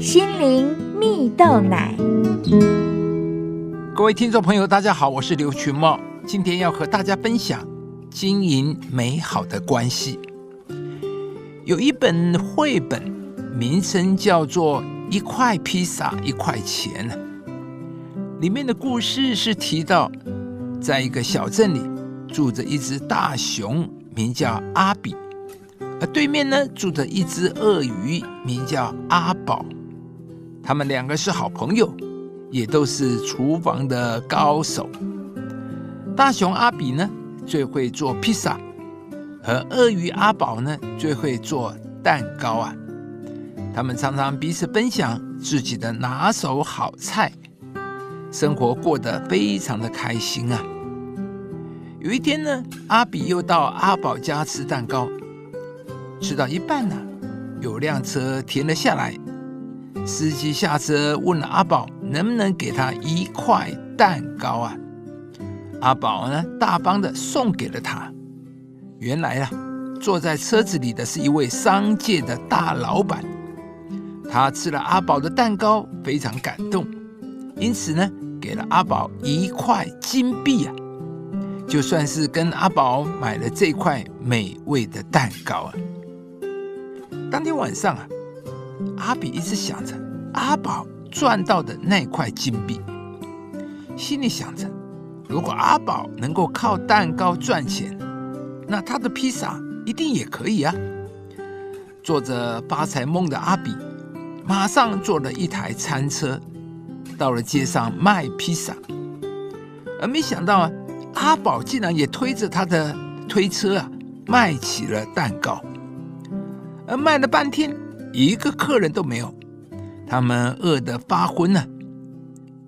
心灵蜜豆奶。各位听众朋友，大家好，我是刘群茂，今天要和大家分享经营美好的关系。有一本绘本，名称叫做《一块披萨一块钱》。里面的故事是提到，在一个小镇里住着一只大熊，名叫阿比。而对面呢，住着一只鳄鱼，名叫阿宝。他们两个是好朋友，也都是厨房的高手。大熊阿比呢，最会做披萨；和鳄鱼阿宝呢，最会做蛋糕啊。他们常常彼此分享自己的拿手好菜，生活过得非常的开心啊。有一天呢，阿比又到阿宝家吃蛋糕。吃到一半呢，有辆车停了下来，司机下车问了阿宝能不能给他一块蛋糕啊？阿宝呢，大方的送给了他。原来啊，坐在车子里的是一位商界的大老板，他吃了阿宝的蛋糕，非常感动，因此呢，给了阿宝一块金币啊，就算是跟阿宝买了这块美味的蛋糕啊。当天晚上啊，阿比一直想着阿宝赚到的那块金币，心里想着，如果阿宝能够靠蛋糕赚钱，那他的披萨一定也可以啊。做着发财梦的阿比，马上坐了一台餐车，到了街上卖披萨。而没想到啊，阿宝竟然也推着他的推车啊，卖起了蛋糕。而卖了半天，一个客人都没有，他们饿得发昏了，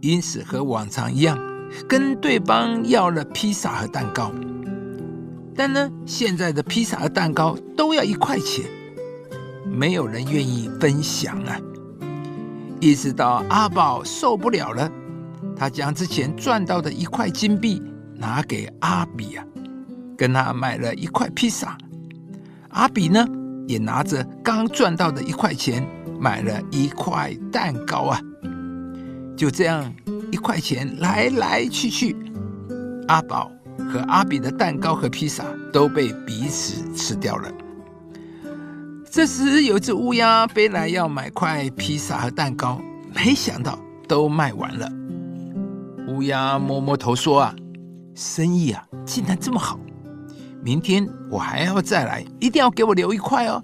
因此和往常一样，跟对方要了披萨和蛋糕。但呢，现在的披萨和蛋糕都要一块钱，没有人愿意分享啊。一直到阿宝受不了了，他将之前赚到的一块金币拿给阿比啊，跟他买了一块披萨。阿比呢？也拿着刚赚到的一块钱买了一块蛋糕啊！就这样，一块钱来来去去，阿宝和阿比的蛋糕和披萨都被彼此吃掉了。这时，有只乌鸦飞来要买块披萨和蛋糕，没想到都卖完了。乌鸦摸摸头说：“啊，生意啊，竟然这么好！”明天我还要再来，一定要给我留一块哦。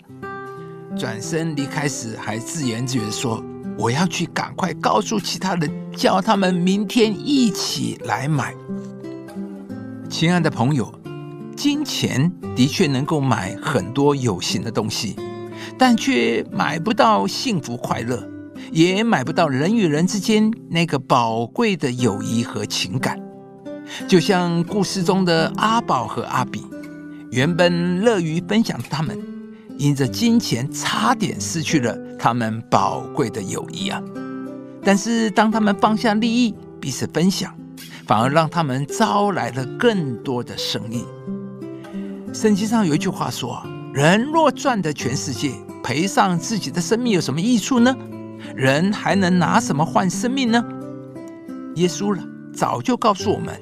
转身离开时，还自言自语说：“我要去赶快告诉其他人，叫他们明天一起来买。”亲爱的朋友，金钱的确能够买很多有形的东西，但却买不到幸福快乐，也买不到人与人之间那个宝贵的友谊和情感。就像故事中的阿宝和阿比。原本乐于分享的他们，因着金钱差点失去了他们宝贵的友谊啊！但是当他们放下利益，彼此分享，反而让他们招来了更多的生意。圣经上有一句话说：“人若赚得全世界，赔上自己的生命，有什么益处呢？人还能拿什么换生命呢？”耶稣了早就告诉我们，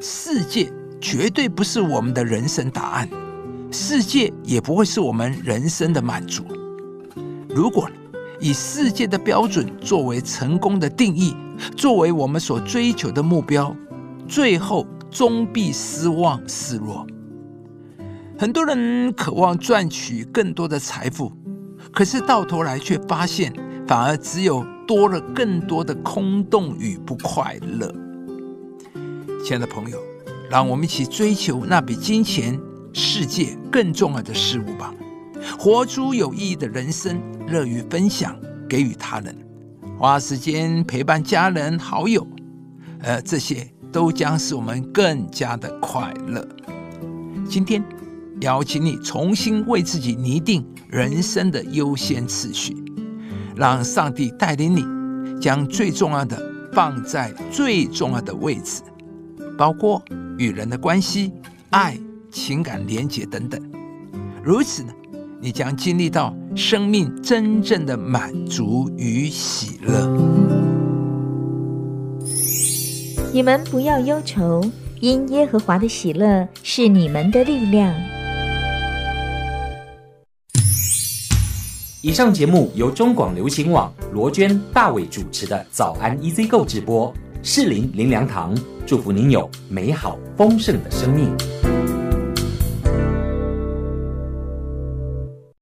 世界。绝对不是我们的人生答案，世界也不会是我们人生的满足。如果以世界的标准作为成功的定义，作为我们所追求的目标，最后终必失望失落。很多人渴望赚取更多的财富，可是到头来却发现，反而只有多了更多的空洞与不快乐。亲爱的朋友。让我们一起追求那比金钱、世界更重要的事物吧，活出有意义的人生，乐于分享，给予他人，花时间陪伴家人、好友，呃，这些都将使我们更加的快乐。今天邀请你重新为自己拟定人生的优先次序，让上帝带领你，将最重要的放在最重要的位置，包括。与人的关系、爱、情感连结等等，如此呢，你将经历到生命真正的满足与喜乐。你们不要忧愁，因耶和华的喜乐是你们的力量。以上节目由中广流行网罗娟、大伟主持的《早安 EZ 购》直播，适林林良堂祝福您有美好丰盛的生命。